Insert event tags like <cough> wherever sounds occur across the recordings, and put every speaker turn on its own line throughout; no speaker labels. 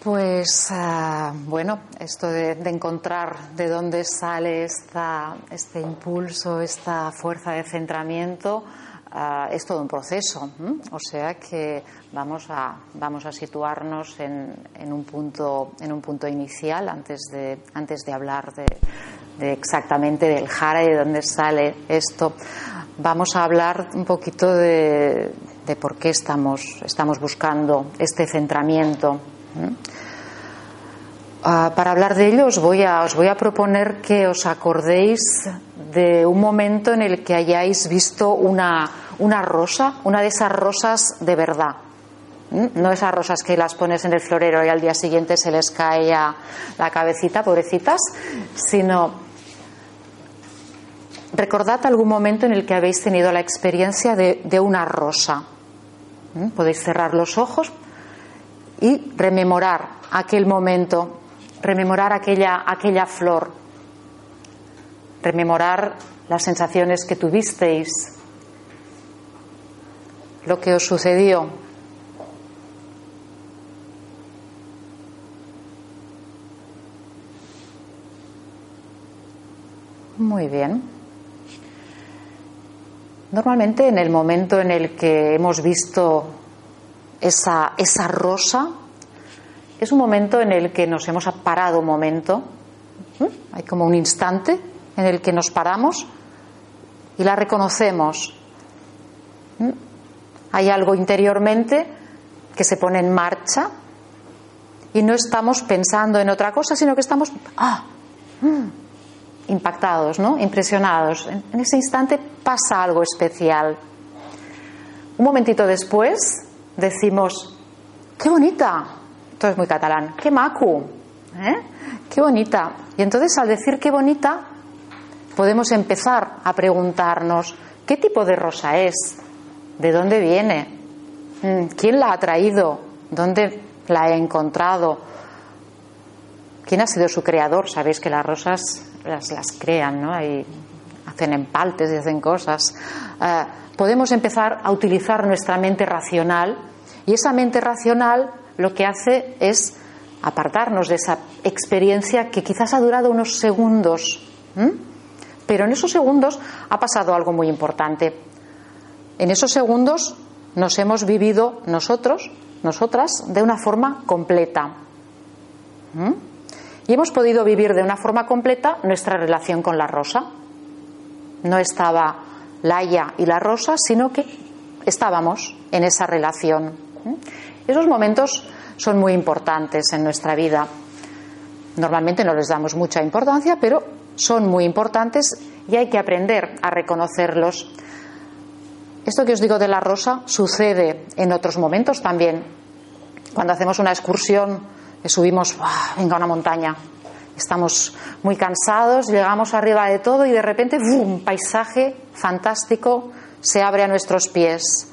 Pues ah, bueno, esto de, encontrar de dónde sale esta, este impulso, esta fuerza de centramiento, ah, es todo un proceso. O sea que vamos a, vamos a situarnos en, en, un punto, en un punto inicial antes de, antes de hablar de, exactamente del jara y de dónde sale esto. Vamos a hablar un poquito de, por qué estamos, estamos buscando este centramiento. Uh, para hablar de ello os voy, a, os voy a proponer que os acordéis de un momento en el que hayáis visto una, una rosa, una de esas rosas de verdad. No esas rosas que las pones en el florero y al día siguiente se les cae a la cabecita, pobrecitas, sino recordad algún momento en el que habéis tenido la experiencia de, de una rosa. ¿Mm? Podéis cerrar los ojos y rememorar aquel momento, rememorar aquella, aquella flor, rememorar las sensaciones que tuvisteis, lo que os sucedió. Muy bien. Normalmente en el momento en el que hemos visto esa, esa rosa, es un momento en el que nos hemos parado un momento, hay como un instante en el que nos paramos y la reconocemos. Hay algo interiormente que se pone en marcha y no estamos pensando en otra cosa, sino que estamos ah, impactados, ¿no? impresionados. En ese instante pasa algo especial. Un momentito después decimos, qué bonita, esto es muy catalán, qué macu, ¿eh? qué bonita. Y entonces al decir qué bonita, podemos empezar a preguntarnos, ¿qué tipo de rosa es? ¿De dónde viene? Mm, ¿Quién la ha traído? ¿Dónde la he encontrado? ¿Quién ha sido su creador? Sabéis que las rosas las, crean, ¿no? Y hacen empaltes y hacen cosas. Eh, podemos empezar a utilizar nuestra mente racional y esa mente racional lo que hace es apartarnos de esa experiencia que quizás ha durado unos segundos, pero en esos segundos ha pasado algo muy importante. En esos segundos nos hemos vivido nosotros, nosotras, de una forma completa. Y hemos podido vivir de una forma completa nuestra relación con la rosa. No estaba Laia y la rosa, sino que estábamos en esa relación. Esos momentos son muy importantes en nuestra vida. Normalmente no les damos mucha importancia, pero son muy importantes y hay que aprender a reconocerlos. Esto que os digo de la rosa sucede en otros momentos también. Cuando hacemos una excursión, subimos, venga, una montaña, estamos muy cansados, llegamos arriba de todo y de repente, un paisaje fantástico se abre a nuestros pies.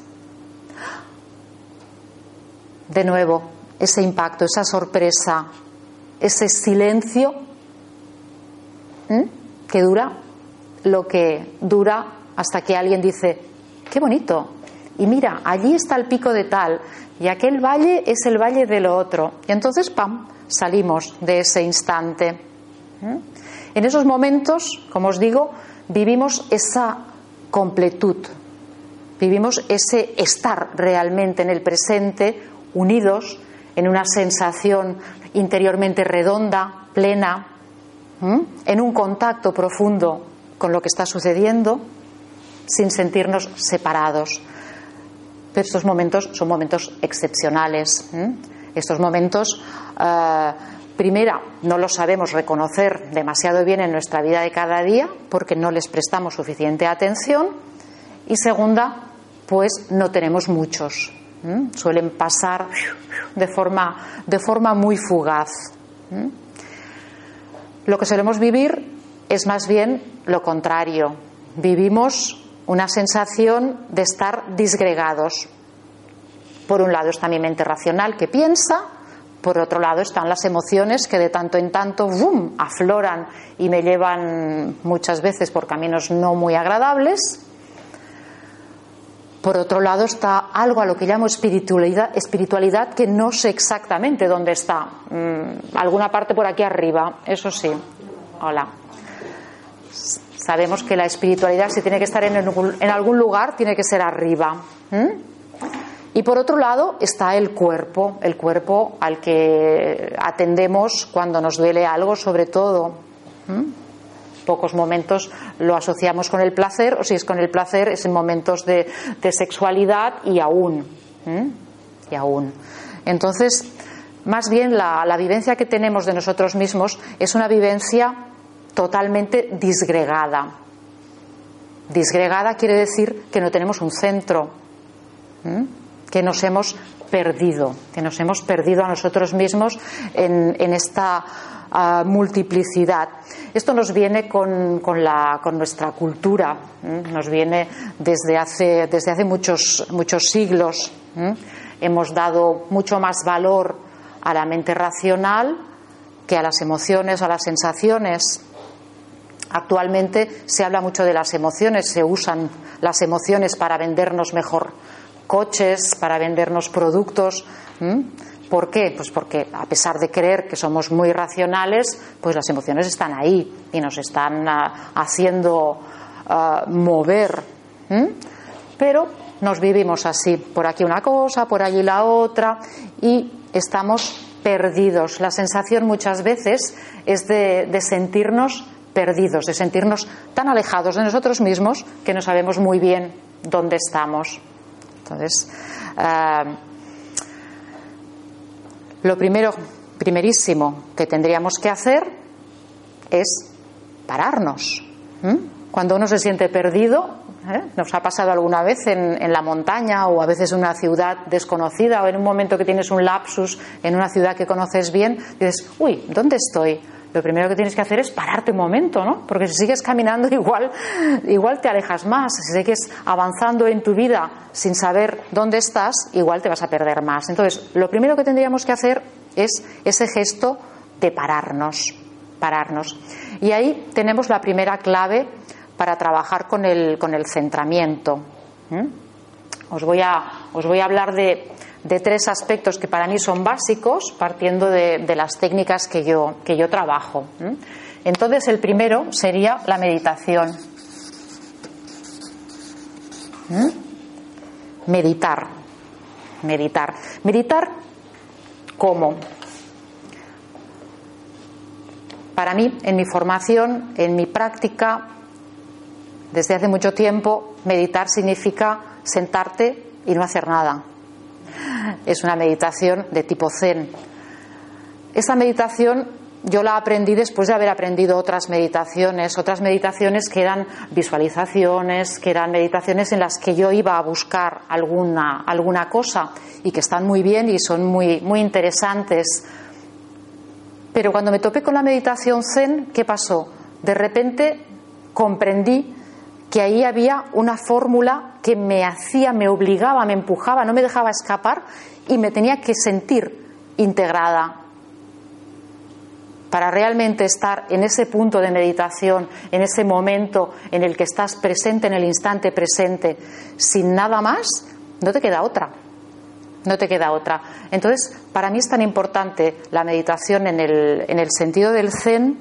De nuevo, ese impacto, esa sorpresa, ese silencio que dura lo que dura hasta que alguien dice, qué bonito. Y mira, allí está el pico de tal, y aquel valle es el valle de lo otro. Y entonces, ¡pam!, salimos de ese instante. En esos momentos, como os digo, vivimos esa completud, vivimos ese estar realmente en el presente, unidos, en una sensación interiormente redonda, plena, en un contacto profundo con lo que está sucediendo, sin sentirnos separados. Pero estos momentos son momentos excepcionales. Estos momentos, eh, primera, no los sabemos reconocer demasiado bien en nuestra vida de cada día porque no les prestamos suficiente atención. Y segunda, pues no tenemos muchos. Suelen pasar de forma, de forma muy fugaz. Lo que solemos vivir es más bien lo contrario. Vivimos una sensación de estar disgregados. Por un lado está mi mente racional que piensa, Por otro lado están las emociones que de tanto en tanto afloran y me llevan muchas veces por caminos no muy agradables. Por otro lado está algo a lo que llamo espiritualidad, espiritualidad que no sé exactamente dónde está. Mm, alguna parte por aquí arriba, eso sí. Hola. Sabemos que la espiritualidad, si tiene que estar en, algún lugar, tiene que ser arriba. Y por otro lado está el cuerpo, el cuerpo al que atendemos cuando nos duele algo, sobre todo pocos momentos lo asociamos con el placer, o si es con el placer, es en momentos de, sexualidad y aún. Y aún. Entonces, más bien la vivencia que tenemos de nosotros mismos es una vivencia totalmente disgregada. Disgregada quiere decir que no tenemos un centro, que nos hemos perdido, que nos hemos perdido a nosotros mismos en, en esta multiplicidad. Esto nos viene con, la, con nuestra cultura, nos viene desde hace, desde hace muchos, muchos siglos. Hemos dado mucho más valor a la mente racional que a las emociones, a las sensaciones. Actualmente se habla mucho de las emociones, se usan las emociones para vendernos mejor coches, para vendernos productos. ¿Por qué? Pues porque a pesar de creer que somos muy racionales, pues las emociones están ahí y nos están ah, haciendo ah, mover. Pero nos vivimos así, por aquí una cosa, por allí la otra, y estamos perdidos. La sensación muchas veces es de, sentirnos perdidos, de sentirnos tan alejados de nosotros mismos que no sabemos muy bien dónde estamos. Entonces, ah, lo primero, primerísimo que tendríamos que hacer es pararnos. Cuando uno se siente perdido, ¿eh? nos ha pasado alguna vez en, en, la montaña o a veces en una ciudad desconocida o en un momento que tienes un lapsus en una ciudad que conoces bien, dices, uy, ¿dónde estoy? Lo primero que tienes que hacer es pararte un momento, ¿no? Porque si sigues caminando <laughs> igual, igual te alejas más. Si sigues avanzando en tu vida sin saber dónde estás, igual te vas a perder más. Entonces, lo primero que tendríamos que hacer es ese gesto de pararnos, pararnos. Y ahí tenemos la primera clave para trabajar con el, con el centramiento. Os, voy a, os voy a hablar de de tres aspectos que para mí son básicos, partiendo de, las técnicas que yo, que yo trabajo. Entonces, el primero sería la meditación. Meditar. Meditar. Meditar, ¿cómo? Para mí, en mi formación, en mi práctica, desde hace mucho tiempo, meditar significa sentarte y no hacer nada es una meditación de tipo zen. Esa meditación yo la aprendí después de haber aprendido otras meditaciones, otras meditaciones que eran visualizaciones, que eran meditaciones en las que yo iba a buscar alguna, alguna cosa y que están muy bien y son muy, muy interesantes. Pero cuando me topé con la meditación zen, ¿qué pasó? De repente comprendí que ahí había una fórmula que me hacía, me obligaba, me empujaba, no me dejaba escapar y me tenía que sentir integrada para realmente estar en ese punto de meditación, en ese momento en el que estás presente, en el instante presente, sin nada más, no te queda otra. No te queda otra. Entonces, para mí es tan importante la meditación en el, en el sentido del zen,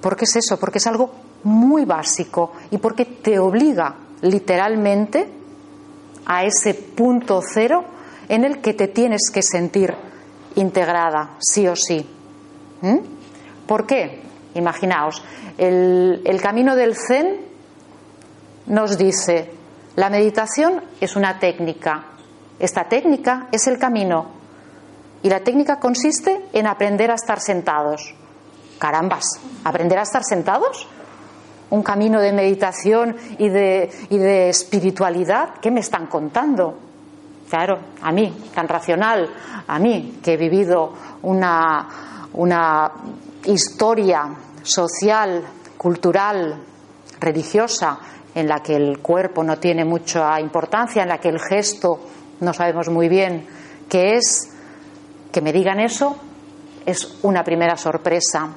porque es eso, porque es algo muy básico y porque te obliga literalmente a ese punto cero en el que te tienes que sentir integrada, sí o sí. ¿Mm? ¿Por qué? Imaginaos, el, el camino del zen nos dice, la meditación es una técnica, esta técnica es el camino y la técnica consiste en aprender a estar sentados. Carambas, ¿aprender a estar sentados? Un camino de meditación y de, y de espiritualidad, ¿qué me están contando? Claro, a mí, tan racional, a mí, que he vivido una, una historia social, cultural, religiosa, en la que el cuerpo no tiene mucha importancia, en la que el gesto no sabemos muy bien qué es, que me digan eso es una primera sorpresa.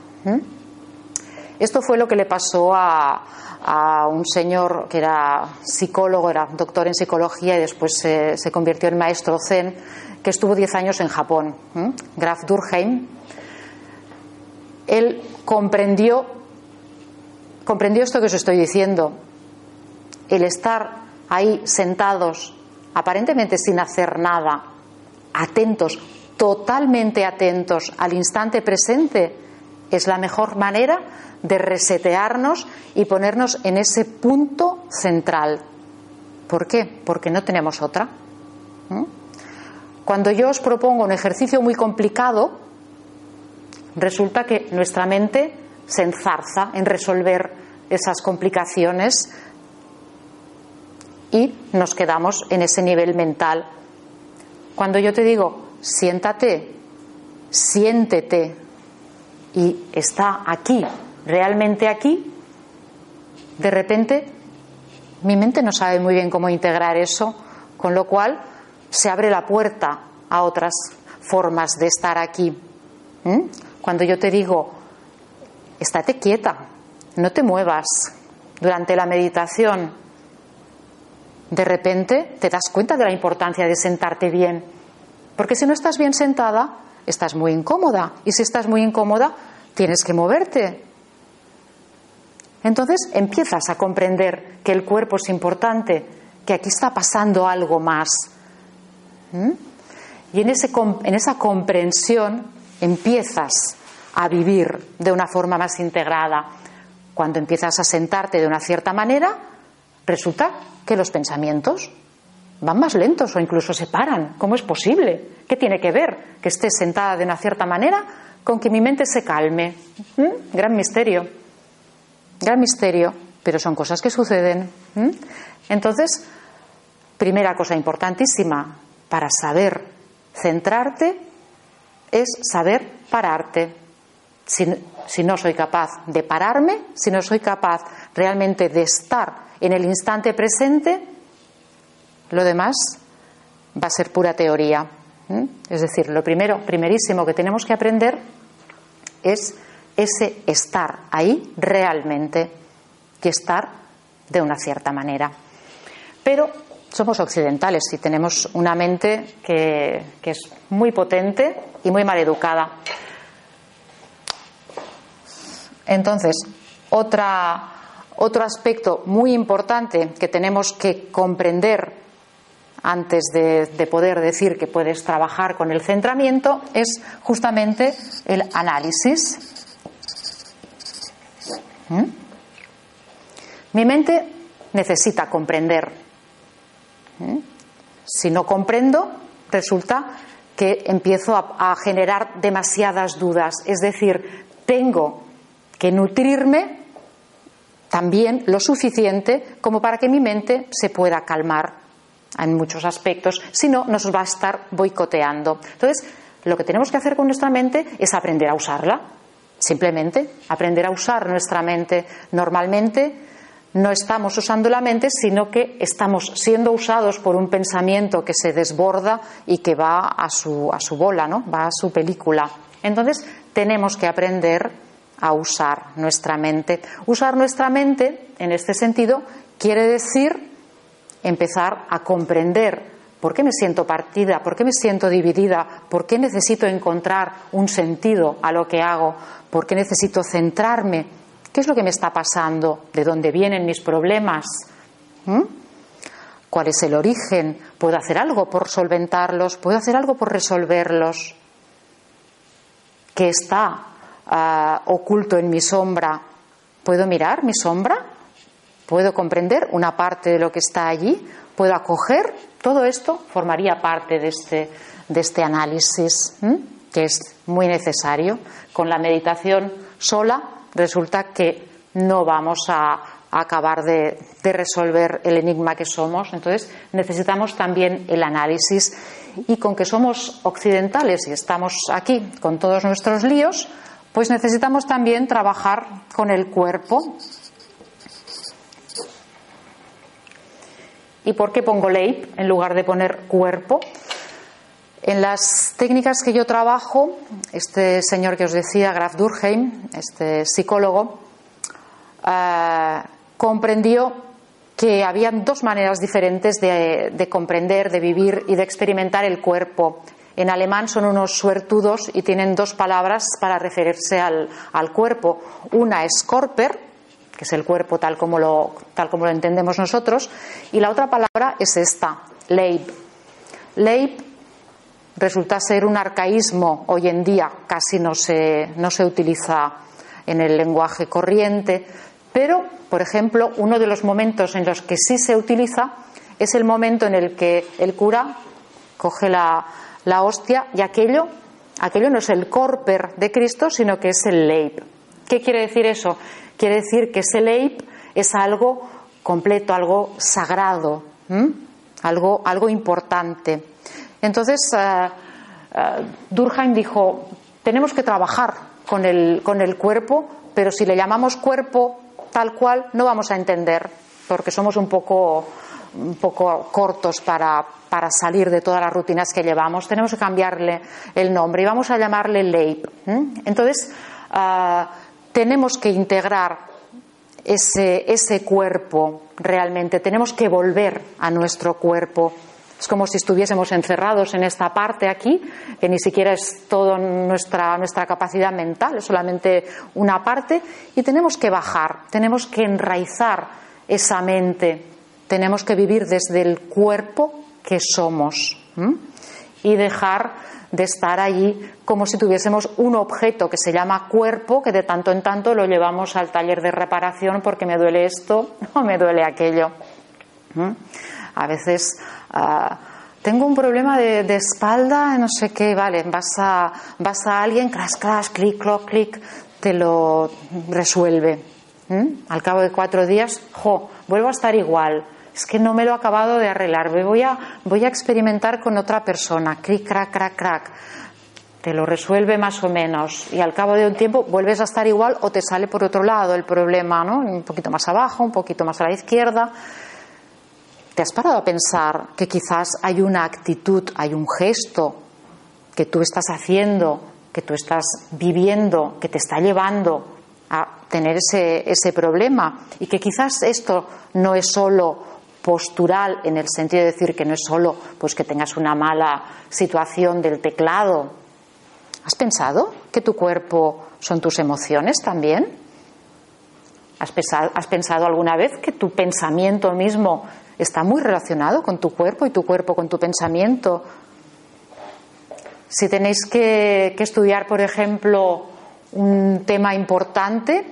Esto fue lo que le pasó a, un señor que era psicólogo, era doctor en psicología y después se, convirtió en maestro zen, que estuvo 10 años en Japón, Graf Durkheim. Él comprendió, comprendió esto que os estoy diciendo, el estar ahí sentados, aparentemente sin hacer nada, atentos, totalmente atentos al instante presente, es la mejor manera de resetearnos y ponernos en ese punto central. ¿Por qué? Porque no tenemos otra. Cuando yo os propongo un ejercicio muy complicado, resulta que nuestra mente se enzarza en resolver esas complicaciones y nos quedamos en ese nivel mental. Cuando yo te digo, siéntate, siéntete y está aquí, realmente aquí, de repente mi mente no sabe muy bien cómo integrar eso, con lo cual se abre la puerta a otras formas de estar aquí. Cuando yo te digo, estate quieta, no te muevas durante la meditación, de repente te das cuenta de la importancia de sentarte bien. Porque si no estás bien sentada, estás muy incómoda. Y si estás muy incómoda, tienes que moverte. Entonces empiezas a comprender que el cuerpo es importante, que aquí está pasando algo más. ¿Mm? Y en, ese, en esa comprensión empiezas a vivir de una forma más integrada. Cuando empiezas a sentarte de una cierta manera, resulta que los pensamientos van más lentos o incluso se paran. ¿Cómo es posible? ¿Qué tiene que ver que esté sentada de una cierta manera con que mi mente se calme? ¿Mm? Gran misterio. Gran misterio, pero son cosas que suceden. ¿Mm? Entonces, primera cosa importantísima para saber centrarte es saber pararte. si, no soy capaz de pararme, si no soy capaz realmente de estar en el instante presente, lo demás va a ser pura teoría. Es decir, lo primero, primerísimo que tenemos que aprender es ese estar ahí realmente y estar de una cierta manera. Pero somos occidentales y tenemos una mente que, que es muy potente y muy mal educada. Entonces, otra otro aspecto muy importante que tenemos que comprender antes de, poder decir que puedes trabajar con el centramiento es justamente el análisis. ¿Mm? Mi mente necesita comprender. ¿Mm? Si no comprendo, resulta que empiezo a generar demasiadas dudas. Es decir, tengo que nutrirme también lo suficiente como para que mi mente se pueda calmar en muchos aspectos, si no, nos va a estar boicoteando. Entonces, lo que tenemos que hacer con nuestra mente es aprender a usarla, simplemente, aprender a usar nuestra mente. Normalmente no estamos usando la mente, sino que estamos siendo usados por un pensamiento que se desborda y que va a su, a su bola, ¿no? va a su película. Entonces, tenemos que aprender a usar nuestra mente. Usar nuestra mente, en este sentido, quiere decir empezar a comprender por qué me siento partida, por qué me siento dividida, por qué necesito encontrar un sentido a lo que hago, por qué necesito centrarme, qué es lo que me está pasando, de dónde vienen mis problemas, cuál es el origen, puedo hacer algo por solventarlos, puedo hacer algo por resolverlos, qué está Ah, oculto en mi sombra, ¿puedo mirar mi sombra? ¿Puedo comprender una parte de lo que está allí? ¿Puedo acoger? Todo esto formaría parte de este, de este análisis que es muy necesario. Con la meditación sola resulta que no vamos a, acabar de, de, resolver el enigma que somos. Entonces necesitamos también el análisis. Y con que somos occidentales y estamos aquí con todos nuestros líos, pues necesitamos también trabajar con el cuerpo. ¿Y por qué pongo leip en lugar de poner cuerpo? En las técnicas que yo trabajo, este señor que os decía, Graf Durkheim, este psicólogo, eh, comprendió que habían dos maneras diferentes de, comprender, de vivir y de experimentar el cuerpo. En alemán son unos suertudos y tienen dos palabras para referirse al, cuerpo. Una es Körper, que es el cuerpo tal como, lo, tal como lo entendemos nosotros, y la otra palabra es esta, Leib. Leib resulta ser un arcaísmo hoy en día, casi no se, no se utiliza en el lenguaje corriente, pero, por ejemplo, uno de los momentos en los que sí se utiliza es el momento en el que el cura coge la, hostia y aquello, aquello no es el corper de Cristo, sino que es el leib. ¿Qué quiere decir eso? Quiere decir que ese leib es algo completo, algo sagrado, algo, algo importante. Entonces, uh, Durkheim dijo, tenemos que trabajar con el, con el cuerpo, pero si le llamamos cuerpo tal cual no vamos a entender, porque somos un poco, un poco cortos para, para salir de todas las rutinas que llevamos. Tenemos que cambiarle el nombre y vamos a llamarle Leib. Entonces, ah, tenemos que integrar ese, ese cuerpo realmente, tenemos que volver a nuestro cuerpo. Es como si estuviésemos encerrados en esta parte aquí, que ni siquiera es toda nuestra, nuestra capacidad mental, es solamente una parte, y tenemos que bajar, tenemos que enraizar esa mente, tenemos que vivir desde el cuerpo que somos y dejar de estar allí como si tuviésemos un objeto que se llama cuerpo, que de tanto en tanto lo llevamos al taller de reparación porque me duele esto <laughs> o me duele aquello. A veces ah, tengo un problema de, espalda, no sé qué, vale, vas a, vas a alguien, crash, crash, clic, cloc, clic, te lo resuelve. Al cabo de cuatro días, jo, vuelvo a estar igual. Es que no me lo he acabado de arreglar. Voy a, voy a experimentar con otra persona. Clic, crack, crack, crack. Te lo resuelve más o menos. Y al cabo de un tiempo vuelves a estar igual o te sale por otro lado el problema, ¿no? Un poquito más abajo, un poquito más a la izquierda. ¿Te has parado a pensar que quizás hay una actitud, hay un gesto que tú estás haciendo, que tú estás viviendo, que te está llevando a tener ese, ese problema? Y que quizás esto no es solo postural en el sentido de decir que no es solo pues que tengas una mala situación del teclado. ¿Has pensado que tu cuerpo son tus emociones también? ¿Has pensado, ¿Has pensado alguna vez que tu pensamiento mismo está muy relacionado con tu cuerpo y tu cuerpo con tu pensamiento. Si tenéis que, estudiar, por ejemplo, un tema importante,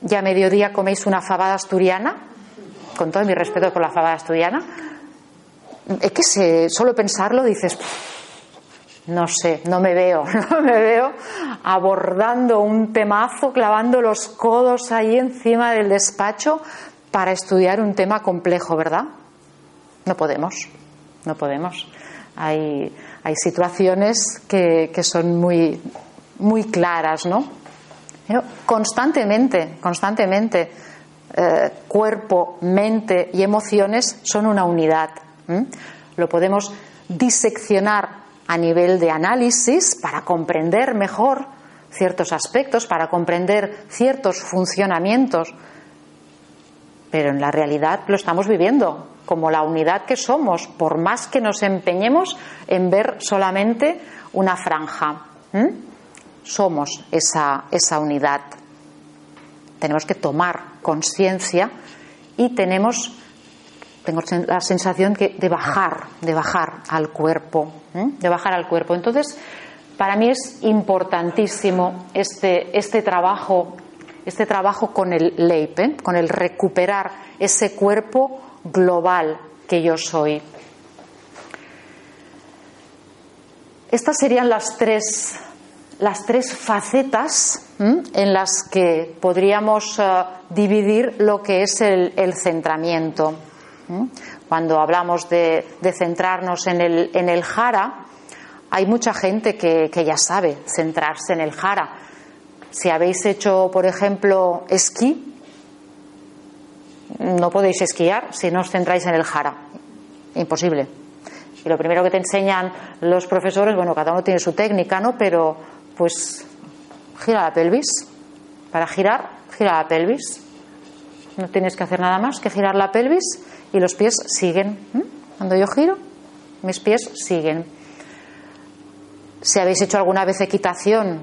ya a mediodía coméis una fabada asturiana, con todo mi respeto por la fabada asturiana, es que solo pensarlo dices, no sé, no me veo, <laughs> no me veo abordando un temazo, clavando los codos ahí encima del despacho para estudiar un tema complejo, ¿verdad? No podemos, no podemos. Hay, hay situaciones que, son muy, muy claras, ¿no? constantemente, constantemente, eh, cuerpo, mente y emociones son una unidad. Lo podemos diseccionar a nivel de análisis para comprender mejor ciertos aspectos, para comprender ciertos funcionamientos pero en la realidad lo estamos viviendo como la unidad que somos, por más que nos empeñemos en ver solamente una franja. Somos esa, esa unidad. Tenemos que tomar conciencia y tenemos, tengo la sensación de bajar, de bajar al cuerpo, de bajar al cuerpo. Entonces, para mí es importantísimo este, este trabajo este trabajo con el LEIP, ¿eh? con el recuperar ese cuerpo global que yo soy. Estas serían las tres, las tres facetas en las que podríamos eh, dividir lo que es el, centramiento. Cuando hablamos de, centrarnos en el, en el jara, hay mucha gente que, que ya sabe centrarse en el jara si habéis hecho, por ejemplo, esquí, no podéis esquiar si no os centráis en el jara. Imposible. Y lo primero que te enseñan los profesores, bueno, cada uno tiene su técnica, ¿no? Pero, pues, gira la pelvis. Para girar, gira la pelvis. No tienes que hacer nada más que girar la pelvis y los pies siguen. Cuando yo giro, mis pies siguen. Si habéis hecho alguna vez equitación,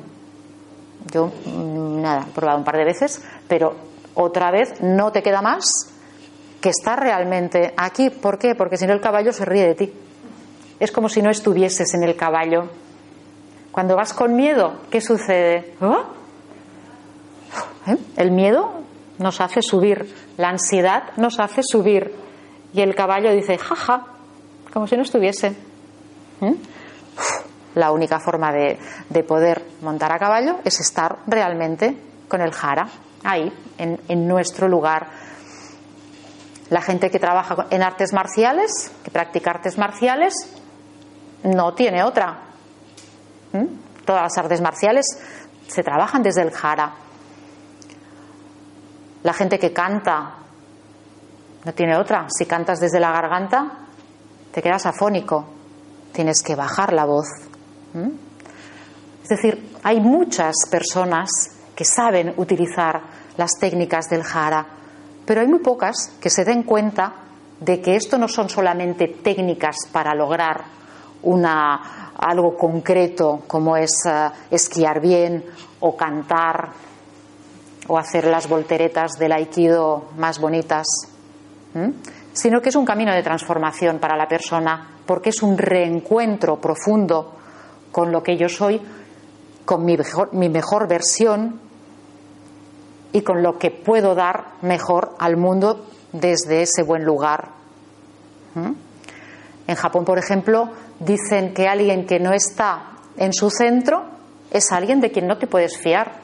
yo mm, nada, he probado un par de veces, pero otra vez no te queda más que estar realmente aquí. ¿Por qué? Porque si no el caballo se ríe de ti. Es como si no estuvieses en el caballo. Cuando vas con miedo, ¿qué sucede? ¿Oh? ¿Eh? El miedo nos hace subir, la ansiedad nos hace subir y el caballo dice, jaja, como si no estuviese. ¿Eh? La única forma de, poder montar a caballo es estar realmente con el jara, ahí, en, en nuestro lugar. La gente que trabaja en artes marciales, que practica artes marciales, no tiene otra. Todas las artes marciales se trabajan desde el jara. La gente que canta no tiene otra. Si cantas desde la garganta, te quedas afónico. Tienes que bajar la voz. ¿Mm? Es decir, hay muchas personas que saben utilizar las técnicas del jara, pero hay muy pocas que se den cuenta de que esto no son solamente técnicas para lograr una, algo concreto como es eh, esquiar bien o cantar o hacer las volteretas del aikido más bonitas, sino que es un camino de transformación para la persona, porque es un reencuentro profundo con lo que yo soy, con mi mejor, mi mejor versión y con lo que puedo dar mejor al mundo desde ese buen lugar. En Japón, por ejemplo, dicen que alguien que no está en su centro es alguien de quien no te puedes fiar.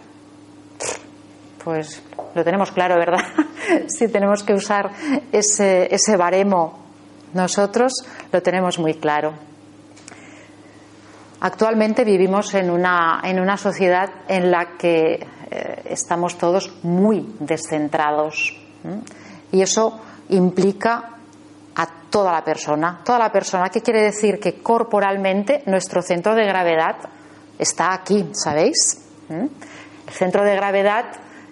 Pues lo tenemos claro, ¿verdad? <laughs> si tenemos que usar ese, ese baremo, nosotros lo tenemos muy claro. Actualmente vivimos en una, en una sociedad en la que eh, estamos todos muy descentrados. Y eso implica a toda la persona. Toda la persona, ¿qué quiere decir? Que corporalmente nuestro centro de gravedad está aquí, ¿sabéis? ¿Mm? El centro de gravedad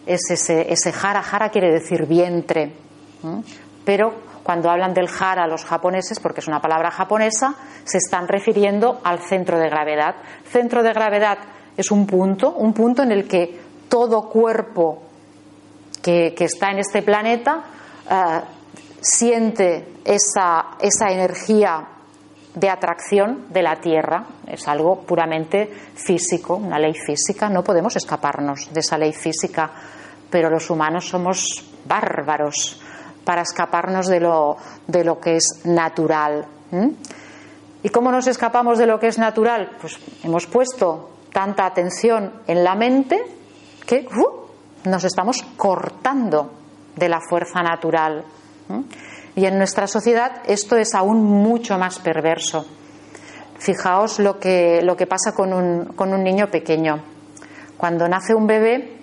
es ese, ese jara, jara quiere decir vientre. ¿Mm? Pero cuando hablan del jara los japoneses, porque es una palabra japonesa, se están refiriendo al centro de gravedad. Centro de gravedad es un punto, un punto en el que todo cuerpo que, está en este planeta eh, siente esa, esa energía de atracción de la Tierra. Es algo puramente físico, una ley física. No podemos escaparnos de esa ley física, pero los humanos somos bárbaros para escaparnos de lo, de lo que es natural. ¿Y cómo nos escapamos de lo que es natural? Pues hemos puesto tanta atención en la mente que uh, nos estamos cortando de la fuerza natural. Y en nuestra sociedad esto es aún mucho más perverso. Fijaos lo que, lo que pasa con un, con un niño pequeño. Cuando nace un bebé,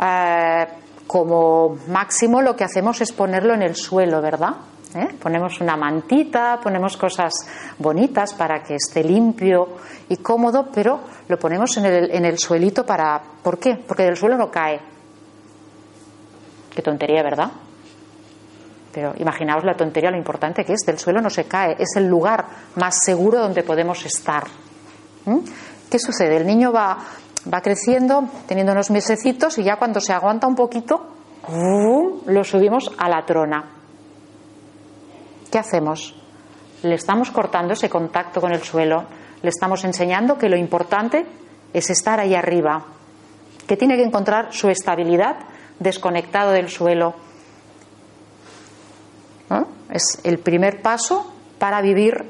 eh, como máximo lo que hacemos es ponerlo en el suelo, ¿verdad? ¿Eh? Ponemos una mantita, ponemos cosas bonitas para que esté limpio y cómodo, pero lo ponemos en el, en el suelito para. ¿Por qué? Porque del suelo no cae. Qué tontería, ¿verdad? Pero imaginaos la tontería, lo importante que es, del suelo no se cae, es el lugar más seguro donde podemos estar. ¿Mm? ¿Qué sucede? El niño va, va creciendo, teniendo unos mesecitos y ya cuando se aguanta un poquito, lo subimos a la trona. ¿Qué hacemos? Le estamos cortando ese contacto con el suelo, le estamos enseñando que lo importante es estar ahí arriba, que tiene que encontrar su estabilidad desconectado del suelo es el primer paso para vivir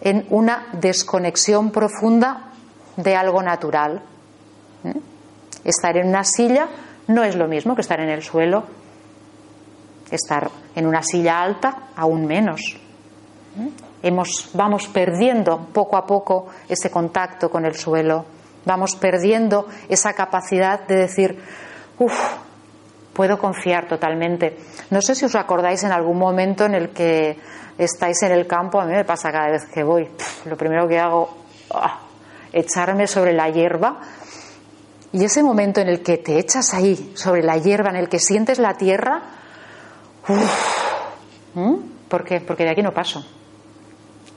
en una desconexión profunda de algo natural. ¿eh? Estar en una silla no es lo mismo que estar en el suelo. Estar en una silla alta, aún menos. ¿eh? Hemos, vamos perdiendo poco a poco ese contacto con el suelo. Vamos perdiendo esa capacidad de decir, uff, puedo confiar totalmente. No sé si os acordáis en algún momento en el que estáis en el campo, a mí me pasa cada vez que voy, lo primero que hago, ¡ah! echarme sobre la hierba. Y ese momento en el que te echas ahí, sobre la hierba, en el que sientes la tierra, ¿por qué? Porque de aquí no paso.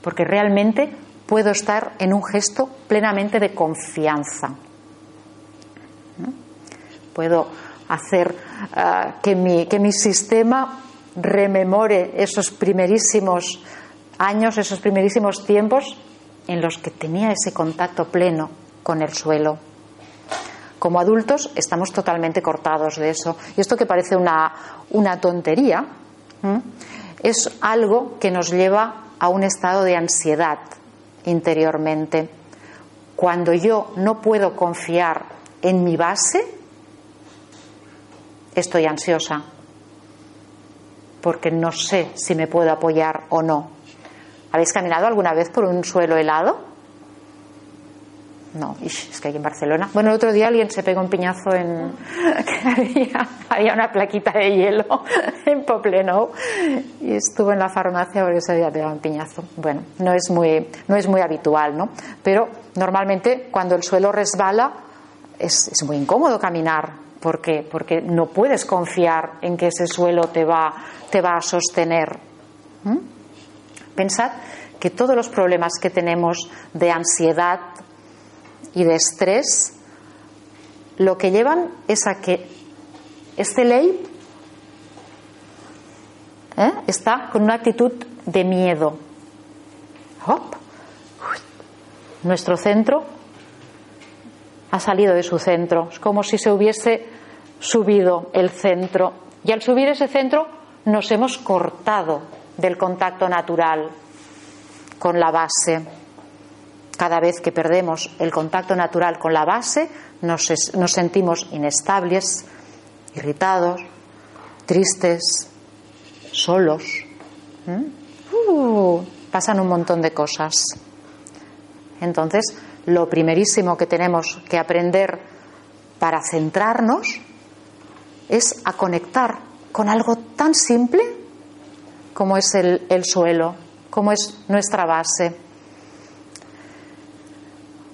Porque realmente puedo estar en un gesto plenamente de confianza. Puedo hacer ah, que, mi, que mi sistema rememore esos primerísimos años, esos primerísimos tiempos en los que tenía ese contacto pleno con el suelo. Como adultos estamos totalmente cortados de eso. Y esto que parece una, una tontería es algo que nos lleva a un estado de ansiedad interiormente. Cuando yo no puedo confiar en mi base, estoy ansiosa porque no sé si me puedo apoyar o no. ¿Habéis caminado alguna vez por un suelo helado? No, es que aquí en Barcelona. Bueno, el otro día alguien se pegó un piñazo en. <laughs> había, una plaquita de hielo <laughs> en Poplenou y estuvo en la farmacia porque se había pegado un piñazo. Bueno, no es muy, no es muy habitual, ¿no? Pero normalmente cuando el suelo resbala es, es muy incómodo caminar. ¿Por qué? Porque no puedes confiar en que ese suelo te va, te va a sostener. ¿Mm? Pensad que todos los problemas que tenemos de ansiedad, y de estrés, lo que llevan es a que este ley ¿eh? está con una actitud de miedo. Nuestro centro ha salido de su centro. Es como si se hubiese subido el centro. Y al subir ese centro nos hemos cortado del contacto natural con la base. Cada vez que perdemos el contacto natural con la base, nos, sentimos inestables, irritados, tristes, solos. Uh, pasan un montón de cosas. Entonces, lo primerísimo que tenemos que aprender para centrarnos es a conectar con algo tan simple como es el suelo, como es nuestra base.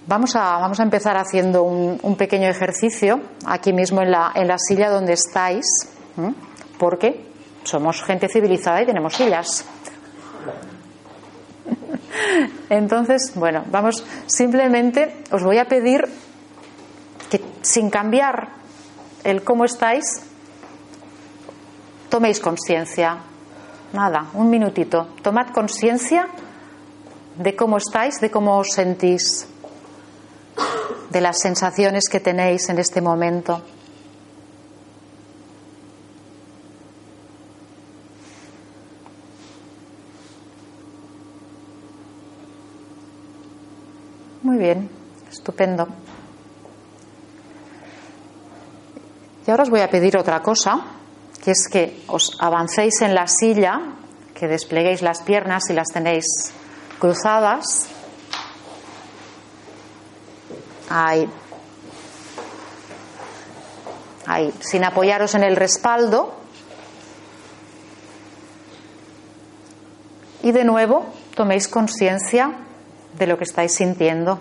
Vamos a, vamos a empezar haciendo un, pequeño ejercicio aquí mismo en la, en la silla donde estáis, porque somos gente civilizada y tenemos sillas. Entonces, bueno, vamos, simplemente os voy a pedir que sin cambiar el cómo estáis, toméis conciencia. Nada, un minutito. Tomad conciencia de cómo estáis, de cómo os sentís de las sensaciones que tenéis en este momento. Bien, estupendo. Y ahora os voy a pedir otra cosa, que es que os avancéis en la silla, que despleguéis las piernas y las tenéis cruzadas Ahí. Ahí, sin apoyaros en el respaldo. Y de nuevo, toméis conciencia de lo que estáis sintiendo.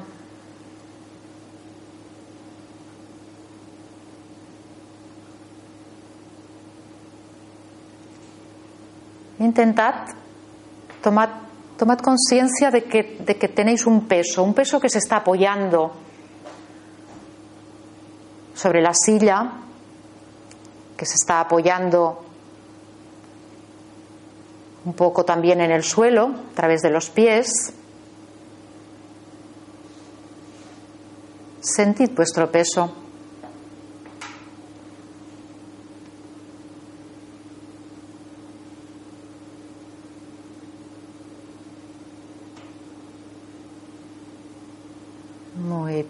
Intentad, tomad, conciencia de que, de que tenéis un peso, un peso que se está apoyando sobre la silla que se está apoyando un poco también en el suelo a través de los pies. Sentid vuestro peso. Muy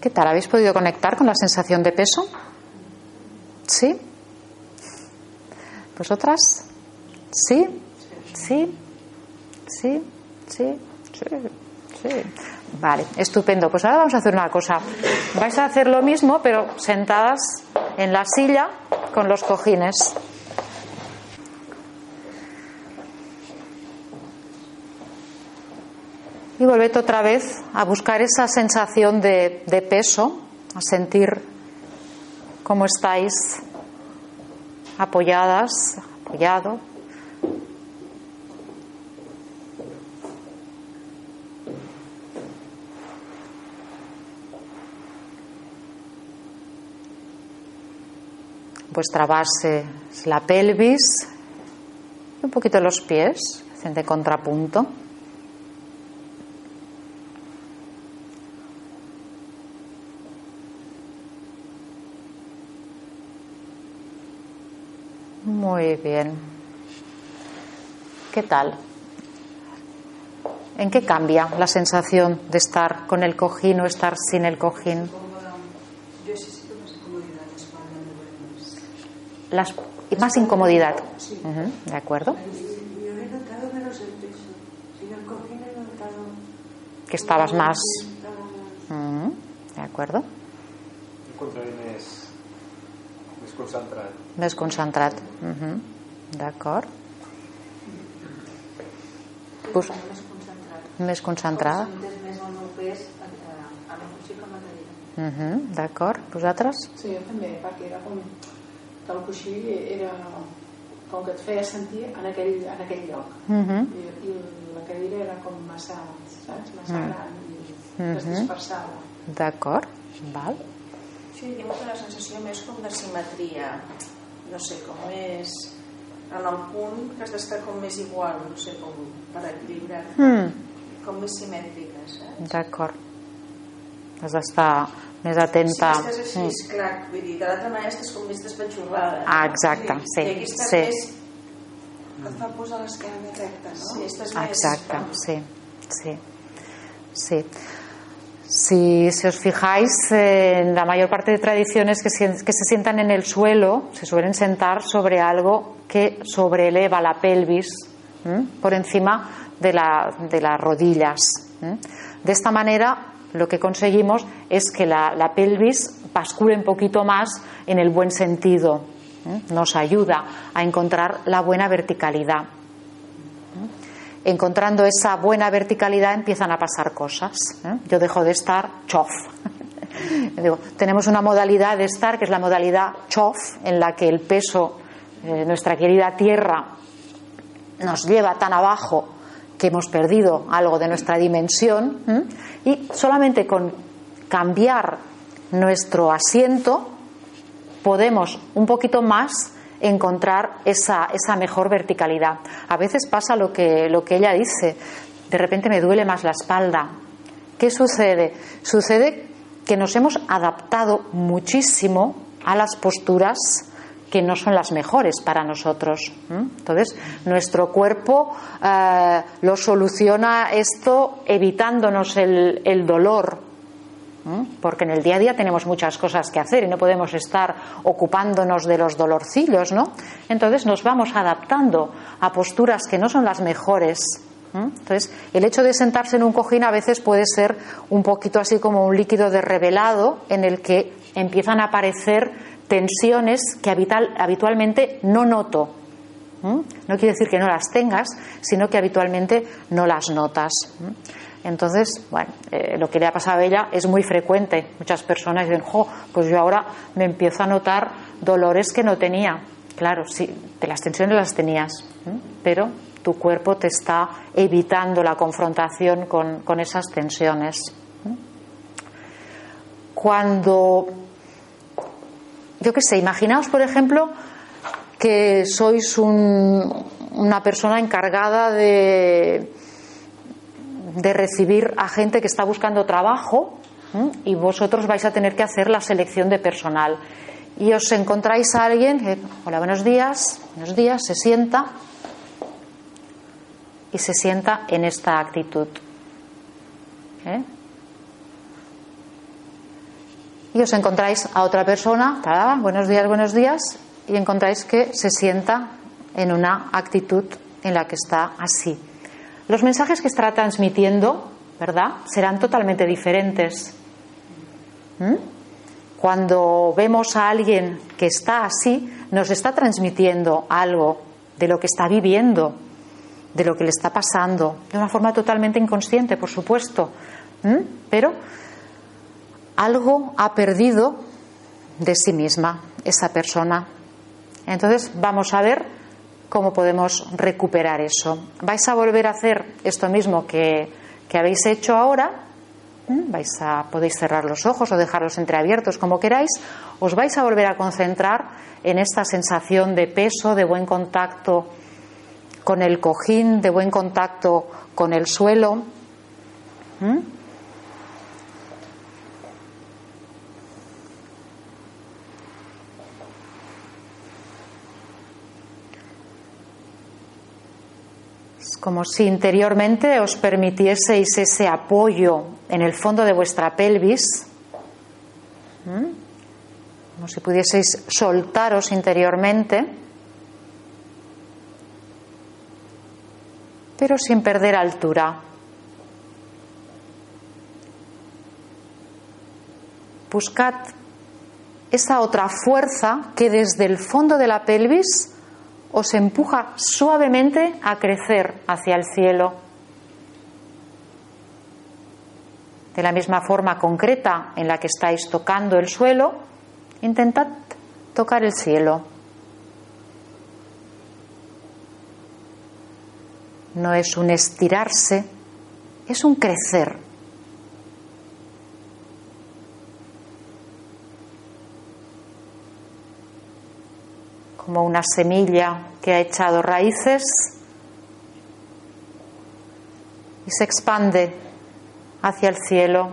¿Qué tal? ¿Habéis podido conectar con la sensación de peso? ¿Sí? ¿Vosotras? ¿Sí? ¿Sí? ¿Sí? ¿Sí? Sí? ¿Sí? Vale, estupendo. Pues ahora vamos a hacer una cosa. Vais a hacer lo mismo, pero sentadas en la silla con los cojines. Y volved otra vez a buscar esa sensación de, peso, a sentir cómo estáis apoyadas, apoyado. Vuestra base es la pelvis, un poquito los pies, hacen de contrapunto. Muy bien. ¿Qué tal? ¿En qué cambia la sensación de estar con el cojín o estar sin el cojín?
Más incomodidad en.
Las, y más incomodidad. Ujú, ¿De acuerdo?
Yo he notado menos el peso. Sin el cojín he notado.
Que estabas más.
Estaba más-
Ujú, ¿De acuerdo?
El contrari més, més concentrat.
Més concentrat. Ujú, D'acord. Pues,
més concentrat.
més concentrada.
Com més el meu pes a, a, a la funció que m'agradaria.
Ujú, D'acord. Vosaltres?
Sí, jo també, perquè era com que el coixí era com que et feia sentir en aquell, en aquell lloc.
Ujú,
I, I la cadira era com massa, saps? Massa
Mm.
gran i
Mhm.
es dispersava.
D'acord. Val.
Sí, tinc una sensació més com de simetria, no sé, com més en el punt que has d'estar com més igual, no sé, com per equilibrar,
Mm,
com més simètrica, saps?
D'acord. Has d'estar més
Si
atenta.
estàs així,
Mm.
és clar, vull dir, de l'altra manera estàs com més despatxorrada.
Ah, exacte, sí,
I aquí estàs
sí.
més...
Et fa posar l'esquena més recta, no?
Sí, estàs més...
Exacte, sí, sí, sí. Si, os fijáis, eh, en la mayor parte de tradiciones que, se sientan en el suelo, se suelen sentar sobre algo que sobreeleva la pelvis por encima de, la- de las rodillas. De esta manera, lo que conseguimos es que la, pelvis bascule un poquito más en el buen sentido. Nos ayuda a encontrar la buena verticalidad encontrando esa buena verticalidad empiezan a pasar cosas. ¿eh? Yo dejo de estar chof. <laughs> Tenemos una modalidad de estar que es la modalidad chof, en la que el peso, eh, nuestra querida tierra, nos lleva tan abajo que hemos perdido algo de nuestra dimensión ¿eh? y solamente con cambiar nuestro asiento podemos un poquito más encontrar esa, esa mejor verticalidad. A veces pasa lo que, lo que ella dice, de repente me duele más la espalda. ¿Qué sucede? Sucede que nos hemos adaptado muchísimo a las posturas que no son las mejores para nosotros. Entonces, nuestro cuerpo eh, lo soluciona esto evitándonos el, el dolor. Porque en el día a día tenemos muchas cosas que hacer y no podemos estar ocupándonos de los dolorcillos, ¿no? Entonces nos vamos adaptando a posturas que no son las mejores. ¿Mm? Entonces, el hecho de sentarse en un cojín a veces puede ser un poquito así como un líquido de revelado en el que empiezan a aparecer tensiones que habitualmente no noto. ¿Mm? No quiere decir que no las tengas, sino que habitualmente no las notas. Entonces, bueno, eh, lo que le ha pasado a ella es muy frecuente. Muchas personas dicen, jo, pues yo ahora me empiezo a notar dolores que no tenía. Claro, sí, de las tensiones las tenías, pero tu cuerpo te está evitando la confrontación con, con esas tensiones. Cuando, yo qué sé, imaginaos, por ejemplo, que sois un- una persona encargada de, de recibir a gente que está buscando trabajo y vosotros vais a tener que hacer la selección de personal. Y os encontráis a alguien hola, buenos días, buenos días, se sienta y se sienta en esta actitud. ¿Eh? Y os encontráis a otra persona, buenos días, buenos días, y encontráis que se sienta en una actitud en la que está así. Los mensajes que está transmitiendo ¿verdad? Serán totalmente diferentes. ¿Mm? Cuando vemos a alguien que está así, nos está transmitiendo algo de lo que está viviendo, de lo que le está pasando, de una forma totalmente inconsciente, por supuesto. ¿Mm? Pero algo ha perdido de sí misma esa persona. Entonces vamos a ver cómo podemos recuperar eso. ¿Vais a volver a hacer esto mismo que, que habéis hecho ahora? ¿Mm? Vais a, podéis cerrar los ojos o dejarlos entreabiertos como queráis. Os vais a volver a concentrar en esta sensación de peso, de buen contacto con el cojín, de buen contacto con el suelo. ¿Mm? Como si interiormente os permitieseis ese apoyo en el fondo de vuestra pelvis, como si pudieseis soltaros interiormente, pero sin perder altura. Buscad esa otra fuerza que desde el fondo de la pelvis os empuja suavemente a crecer hacia el cielo. De la misma forma concreta en la que estáis tocando el suelo, intentad tocar el cielo. No es un estirarse, es un crecer. Como una semilla que ha echado raíces y se expande hacia el cielo.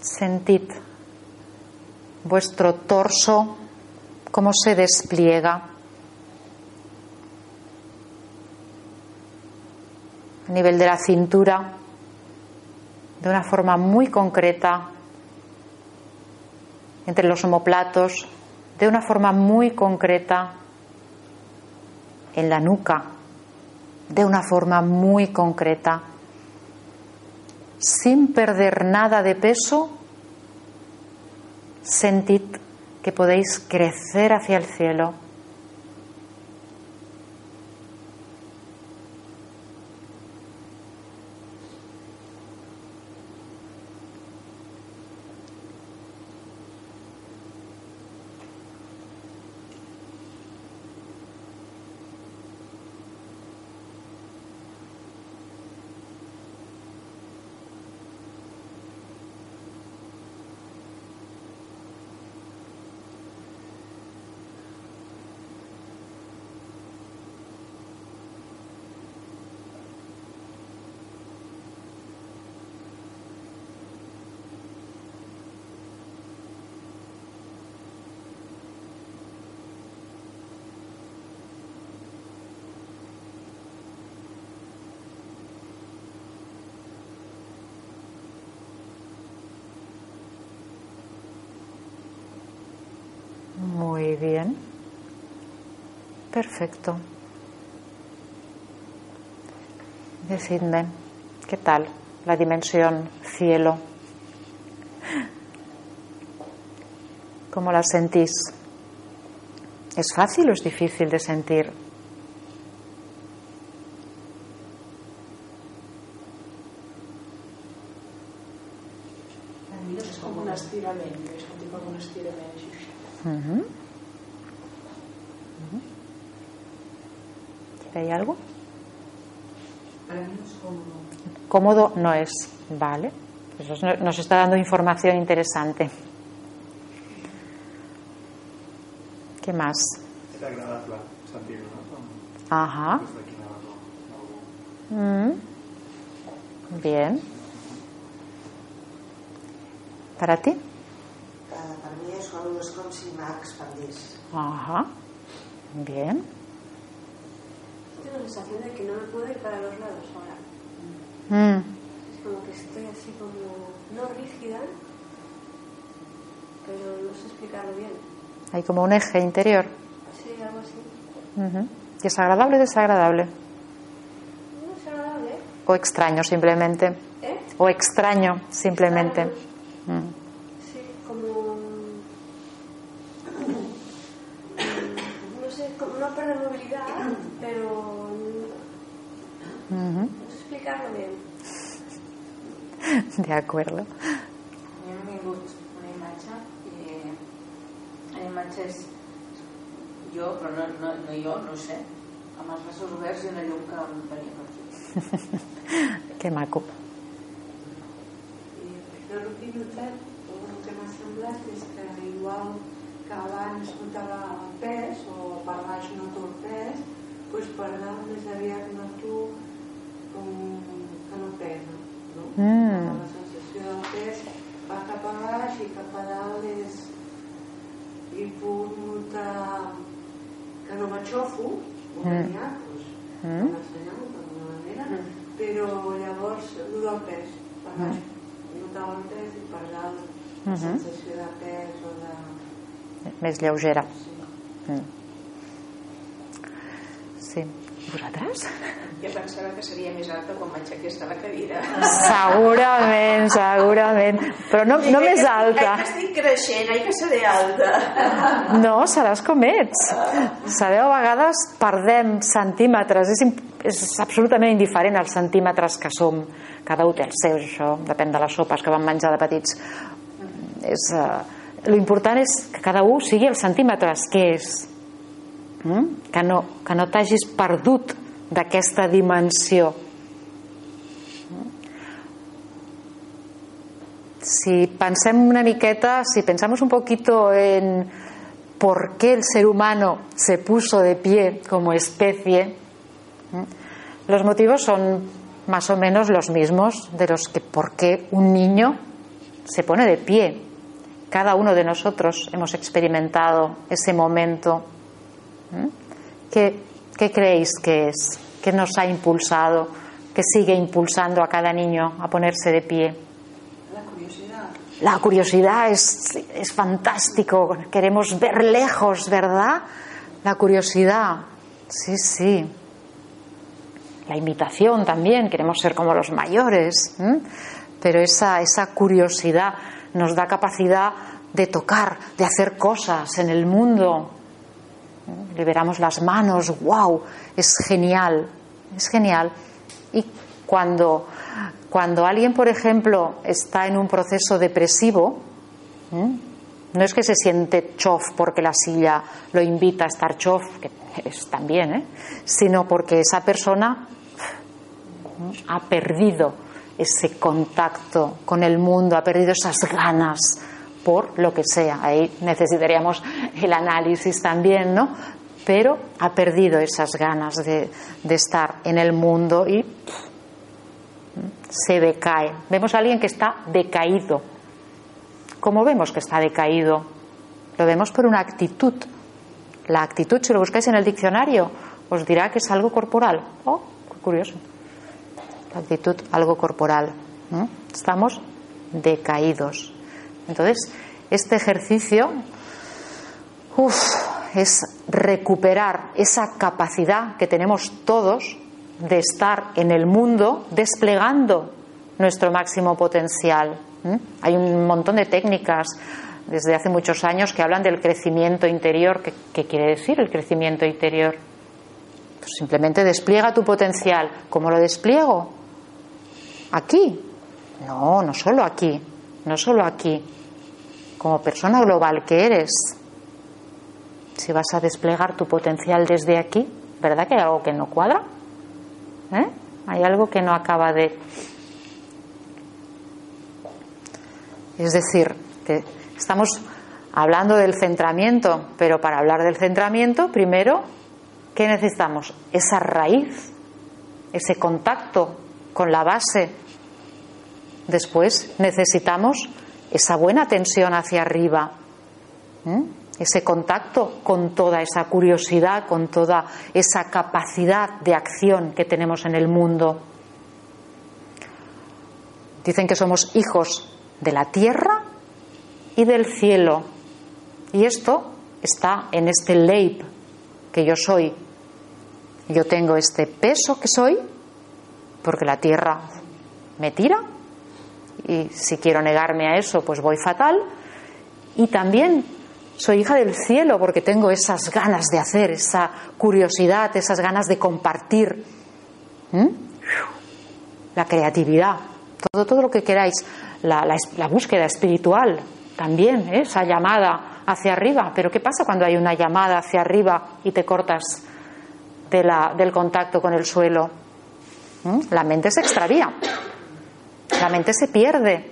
Sentid vuestro torso cómo se despliega a nivel de la cintura de una forma muy concreta entre los omoplatos de una forma muy concreta en la nuca, de una forma muy concreta, sin perder nada de peso, sentid que podéis crecer hacia el cielo. Muy bien. Perfecto. Decidme, ¿qué tal la dimensión cielo? ¿Cómo la sentís? ¿Es fácil o es difícil de sentir?
És com un estirament, és com com un estirament així.
Ujú. Ujú. ¿Hay algo?
Para mí no es cómodo.
Cómodo no es, vale. Eso es- nos está dando información interesante. ¿Qué más? Ajá. Mm. Bien. ¿Para ti?
Per mi és com, és com si m'expandís.
Ajá. Bien.
Tengo la sensación de que no me puedo ir para los lados ahora.
Mm.
Es como que estoy así como, no rígida, pero no sé explicarlo bien.
Hay como un eje interior.
Sí, algo así.
Uh es agradable o desagradable? No es. O extraño simplemente.
¿Eh?
O extraño simplemente.
Extraño.
Mm. <laughs> De acuerdo.
A mi m'ha vingut una imatge i la imatge és jo, però no, no, no jo, no sé, amb els braços oberts i una llum que em venia per aquí.
Que maco.
I jo el que he notat, o el que m'ha semblat, és que igual que abans notava el pes, o per baix noto el pes, doncs per dalt més aviat noto com que no pega. No?
Mm.
La sensació del pes va cap a baix i cap a dalt és... I puc notar que no m'aixofo, o
Mm.
mm. ja, doncs,
Mm.
mm. d'alguna manera, però llavors dura el pes per baix. Notava el pes i per dalt la sensació de pes o de...
Més lleugera.
Sí.
Mm. Sí. Vosaltres?
Jo pensava que seria més alta quan m'aixequés de la cadira.
Segurament, segurament. Però no, no més alta.
Ai, que estic creixent, ai, que seré alta.
No, seràs com ets. Sabeu, a vegades perdem centímetres. És, és absolutament indiferent als centímetres que som. Cada un té els seus, això depèn de les sopes que vam menjar de petits. És, uh, L'important és que cada un sigui els centímetres que és. Mm? Que no, que no t'hagis perdut d'aquesta dimensió. si pensem una miqueta, si pensamos un poquito en por qué el ser humano se puso de pie como especie, ¿eh? los motivos son más o menos los mismos de los que por qué un niño se pone de pie. Cada uno de nosotros hemos experimentado ese momento. ¿Eh? ¿Qué, qué creéis que es? ¿Qué nos ha impulsado? ¿Qué sigue impulsando a cada niño a ponerse de pie?
La curiosidad.
La curiosidad es, es fantástico, queremos ver lejos, ¿verdad? La curiosidad, sí, sí. La imitación también, queremos ser como los mayores, ¿m? pero esa, esa curiosidad nos da capacidad de tocar, de hacer cosas en el mundo. Liberamos las manos, wow, es genial, es genial. Y cuando, cuando alguien, por ejemplo, está en un proceso depresivo, ¿m? no es que se siente chof porque la silla lo invita a estar chof, que es también, ¿eh? sino porque esa persona ¿m? ha perdido ese contacto con el mundo, ha perdido esas ganas por lo que sea. Ahí necesitaríamos el análisis también, ¿no? Pero ha perdido esas ganas de, de estar en el mundo y se decae. Vemos a alguien que está decaído. ¿Cómo vemos que está decaído? Lo vemos por una actitud. La actitud, si lo buscáis en el diccionario, os dirá que es algo corporal. Oh, qué curioso. La actitud, algo corporal. Estamos decaídos. Entonces, este ejercicio es recuperar esa capacidad que tenemos todos de estar en el mundo desplegando nuestro máximo potencial. Hay un montón de técnicas desde hace muchos años que hablan del crecimiento interior. ¿Qué, qué quiere decir el crecimiento interior? Pues simplemente despliega tu potencial. ¿Cómo lo despliego? ¿Aquí? No, no solo aquí. No solo aquí. Como persona global que eres. Si vas a desplegar tu potencial desde aquí, ¿verdad que hay algo que no cuadra? ¿Eh? Hay algo que no acaba de... Es decir, que estamos hablando del centramiento, pero para hablar del centramiento, primero, ¿qué necesitamos? Esa raíz, ese contacto con la base. Después necesitamos esa buena tensión hacia arriba, ¿eh? ese contacto con toda esa curiosidad, con toda esa capacidad de acción que tenemos en el mundo. Dicen que somos hijos de la tierra y del cielo. Y esto está en este leib que yo soy. Yo tengo este peso que soy porque la tierra me tira y si quiero negarme a eso, pues voy fatal. Y también soy hija del cielo porque tengo esas ganas de hacer, esa curiosidad, esas ganas de compartir. La creatividad, todo, todo lo que queráis, la, la- búsqueda espiritual también, ¿eh? esa llamada hacia arriba. Pero ¿qué pasa cuando hay una llamada hacia arriba y te cortas de la- del contacto con el suelo? La mente se extravía, la mente se pierde.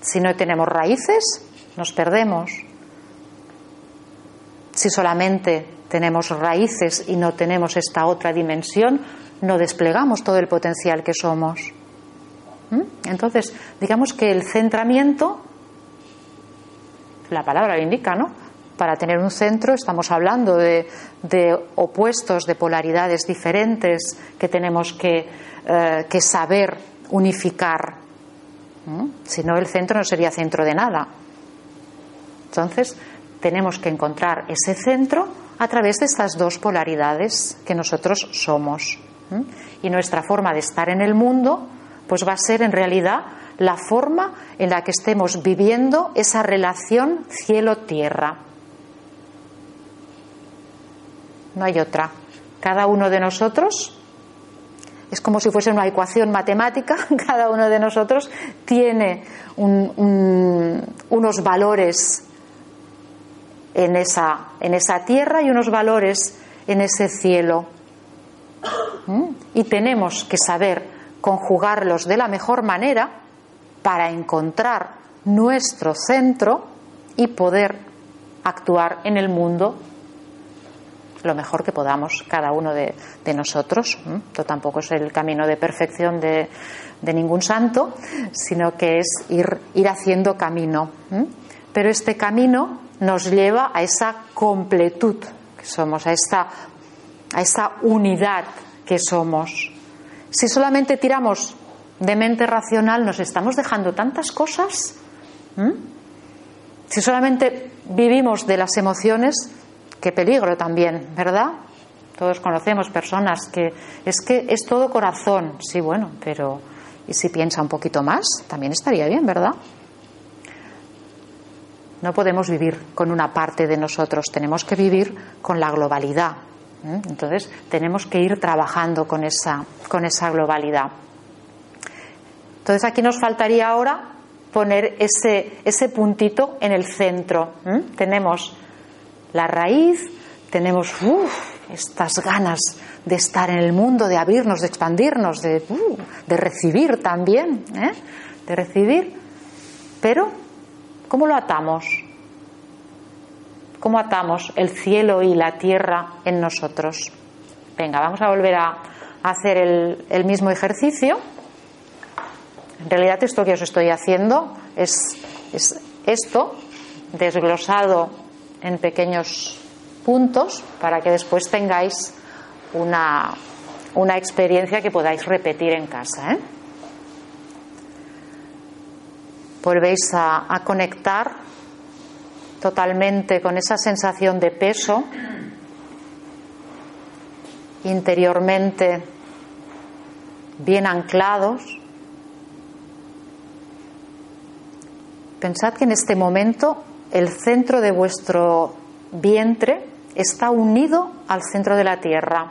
Si no tenemos raíces, nos perdemos. Si solamente tenemos raíces y no tenemos esta otra dimensión, no desplegamos todo el potencial que somos. ¿Mm? Entonces, digamos que el centramiento, la palabra lo indica, ¿no? Para tener un centro estamos hablando de, opuestos, de polaridades diferentes que tenemos que, eh, que saber unificar. Si no, el centro no sería centro de nada. Entonces, tenemos que encontrar ese centro a través de estas dos polaridades que nosotros somos. Y nuestra forma de estar en el mundo, pues va a ser en realidad la forma en la que estemos viviendo esa relación cielo-tierra. No hay otra. Cada uno de nosotros es como si fuese una ecuación matemática, <laughs> cada uno de nosotros tiene un- un- unos valores en esa, en esa tierra y unos valores en ese cielo. ¿Mm? Y tenemos que saber conjugarlos de la mejor manera para encontrar nuestro centro y poder actuar en el mundo lo mejor que podamos cada uno de, nosotros. Esto tampoco es el camino de perfección de, de ningún santo, sino que es ir, ir haciendo camino. Pero este camino nos lleva a esa completud que somos, a esta, a esa unidad que somos. Si solamente tiramos de mente racional, nos estamos dejando tantas cosas. Si solamente vivimos de las emociones, qué peligro también, ¿verdad? Todos conocemos personas que es que es todo corazón, sí, bueno, pero ¿y si piensa un poquito más? También estaría bien, ¿verdad? No podemos vivir con una parte de nosotros, tenemos que vivir con la globalidad. ¿eh? Entonces, tenemos que ir trabajando con esa, con esa globalidad. Entonces, aquí nos faltaría ahora poner ese, ese puntito en el centro. ¿eh? Tenemos la raíz, tenemos estas ganas de estar en el mundo, de abrirnos, de expandirnos, de, uh, de recibir también, ¿eh? de recibir. Pero, ¿cómo lo atamos? ¿Cómo atamos el cielo y la tierra en nosotros? Venga, vamos a volver a hacer el, el mismo ejercicio. En realidad esto que os estoy haciendo es, es esto, desglosado en pequeños puntos para que después tengáis una, una experiencia que podáis repetir en casa. ¿eh? Volvéis a, a conectar totalmente con esa sensación de peso interiormente bien anclados. Pensad que en este momento el centro de vuestro vientre está unido al centro de la tierra.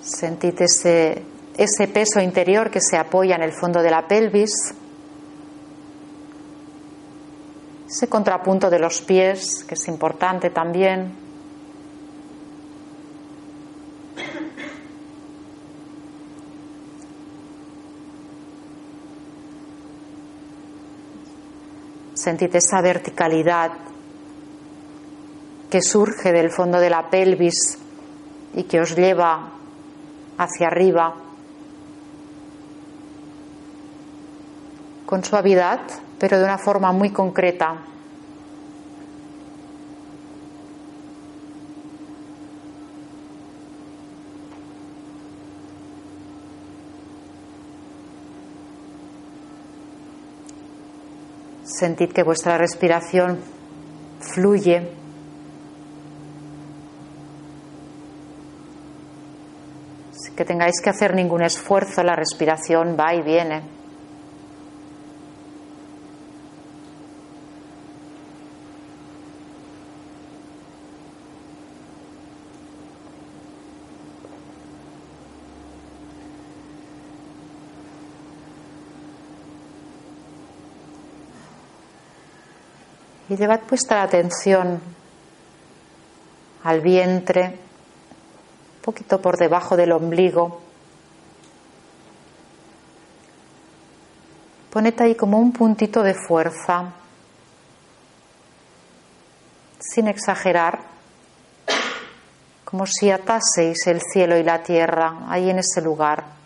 Sentid ese, ese peso interior que se apoya en el fondo de la pelvis, ese contrapunto de los pies, que es importante también. Sentid esa verticalidad que surge del fondo de la pelvis y que os lleva hacia arriba con suavidad, pero de una forma muy concreta. Sentid que vuestra respiración fluye. Sin que tengáis que hacer ningún esfuerzo, la respiración va y viene. Y llevad vuestra atención al vientre, un poquito por debajo del ombligo. Poned ahí como un puntito de fuerza, sin exagerar, como si ataseis el cielo y la tierra ahí en ese lugar.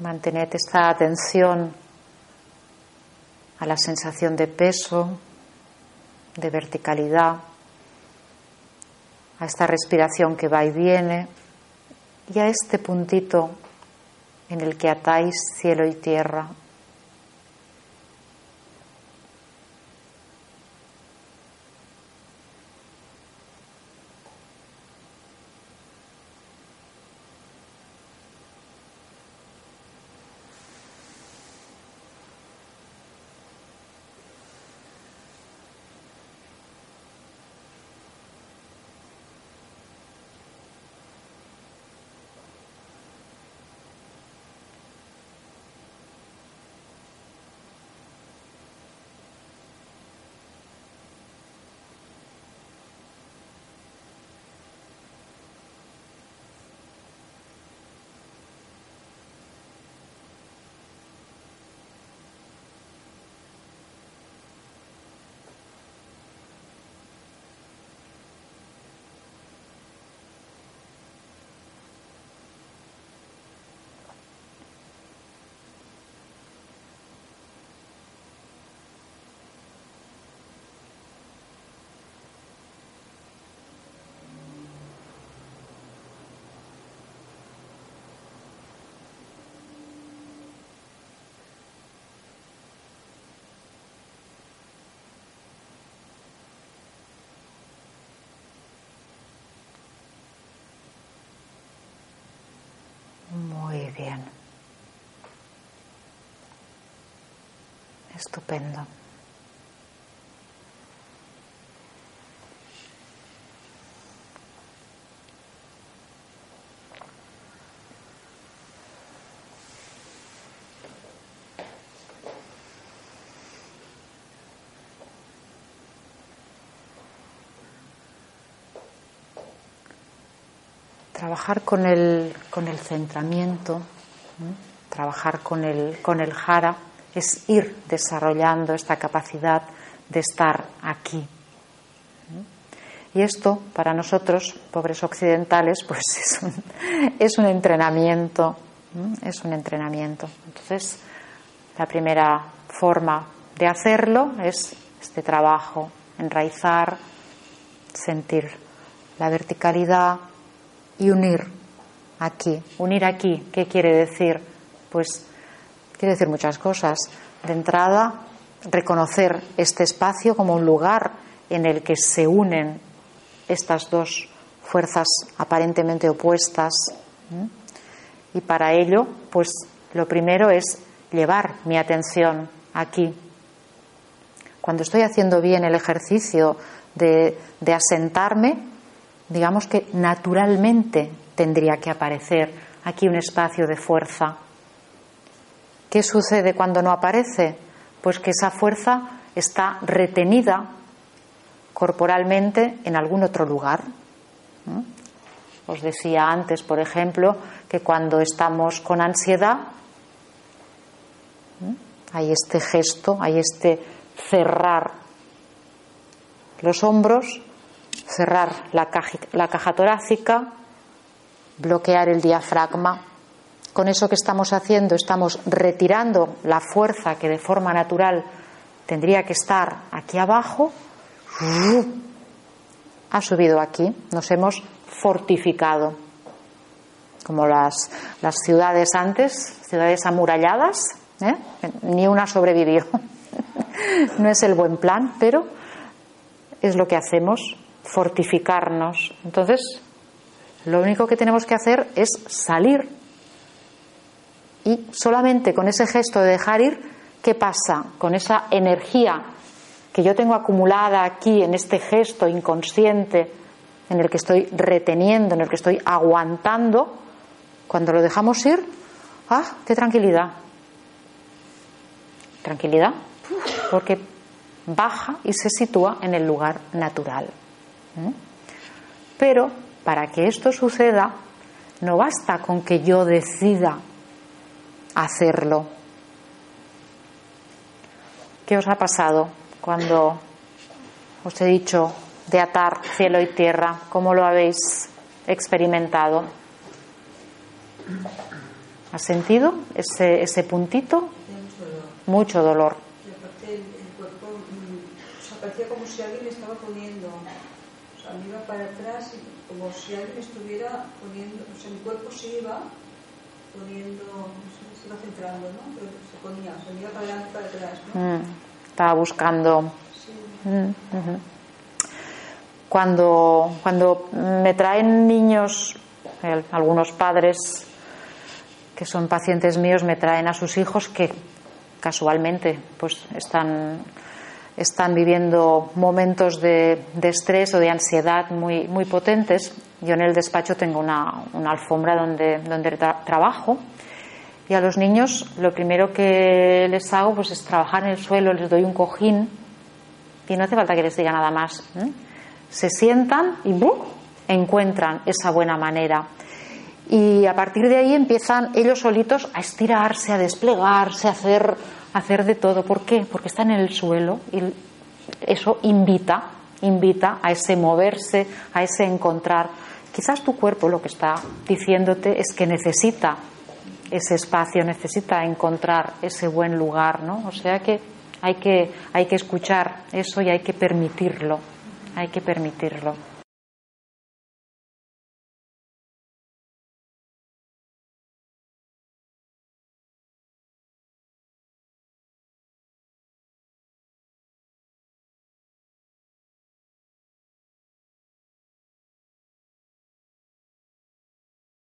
Mantened esta atención a la sensación de peso, de verticalidad, a esta respiración que va y viene y a este puntito en el que atáis cielo y tierra Muy bien. Estupendo. Trabajar con el, con el centramiento, trabajar con el, con el jara, es ir desarrollando esta capacidad de estar aquí. Y esto, para nosotros, pobres occidentales, <laughs> pues es un, es un entrenamiento, es un entrenamiento. Entonces, la primera forma de hacerlo es este trabajo, enraizar, sentir la verticalidad, y unir aquí. Unir aquí, ¿qué quiere decir? Pues quiere decir muchas cosas. De entrada, reconocer este espacio como un lugar en el que se unen estas dos fuerzas aparentemente opuestas. Y para ello, pues lo primero es llevar mi atención aquí. Cuando estoy haciendo bien el ejercicio de, de asentarme, digamos que naturalmente tendría que aparecer aquí un espacio de fuerza ¿Qué sucede cuando no aparece? Pues que esa fuerza está retenida corporalmente en algún otro lugar. Os decía antes, por ejemplo, que cuando estamos con ansiedad, hay este gesto, hay este cerrar los hombros, cerrar la caja, torácica, bloquear el diafragma. Con eso que estamos haciendo, estamos retirando la fuerza que de forma natural tendría que estar aquí abajo. Ha subido aquí, nos hemos fortificado. Como las, las ciudades antes, ciudades amuralladas, ¿eh? ni una sobrevivió. <laughs> no es el buen plan, pero es lo que hacemos, fortificarnos. Entonces, lo único que tenemos que hacer es salir. Y solamente con ese gesto de dejar ir, ¿qué pasa? Con esa energía que yo tengo acumulada aquí en este gesto inconsciente, en el que estoy reteniendo, en el que estoy aguantando, cuando lo dejamos ir, ¡ah, qué tranquilidad! Tranquilidad, porque baja y se sitúa en el lugar natural. Pero para que esto suceda, no basta con que yo decida hacerlo. ¿Qué os ha pasado cuando os he dicho de atar cielo y tierra? ¿Cómo lo habéis experimentado? ¿Has sentido ese, ese puntito? Mucho dolor.
Y aparte el, cuerpo mm, parecía como si alguien estaba poniendo, sea, me iba para atrás y como si alguien estuviera poniendo, o sea, mi cuerpo se iba poniendo, se iba centrando, ¿no? Pero se ponía, se iba para adelante para atrás, ¿no?
Mm, estaba buscando.
Sí.
Mm, cuando, cuando me traen niños, el, algunos padres que son pacientes míos me traen a sus hijos que casualmente pues están están viviendo momentos de, de, estrés o de ansiedad muy, muy potentes. Yo en el despacho tengo una, una alfombra donde, donde tra trabajo y a los niños lo primero que les hago pues es trabajar en el suelo, les doy un cojín y no hace falta que les diga nada más. ¿eh? Se sientan y encuentran esa buena manera. Y a partir de ahí empiezan ellos solitos a estirarse, a desplegarse, a hacer hacer de todo. ¿Por qué? Porque están en el suelo y eso invita, invita a ese moverse, a ese encontrar. Quizás tu cuerpo lo que está diciéndote es que necesita ese espacio, necesita encontrar ese buen lugar, ¿no? O sea que hay que, hay que escuchar eso y hay que permitirlo, hay que permitirlo.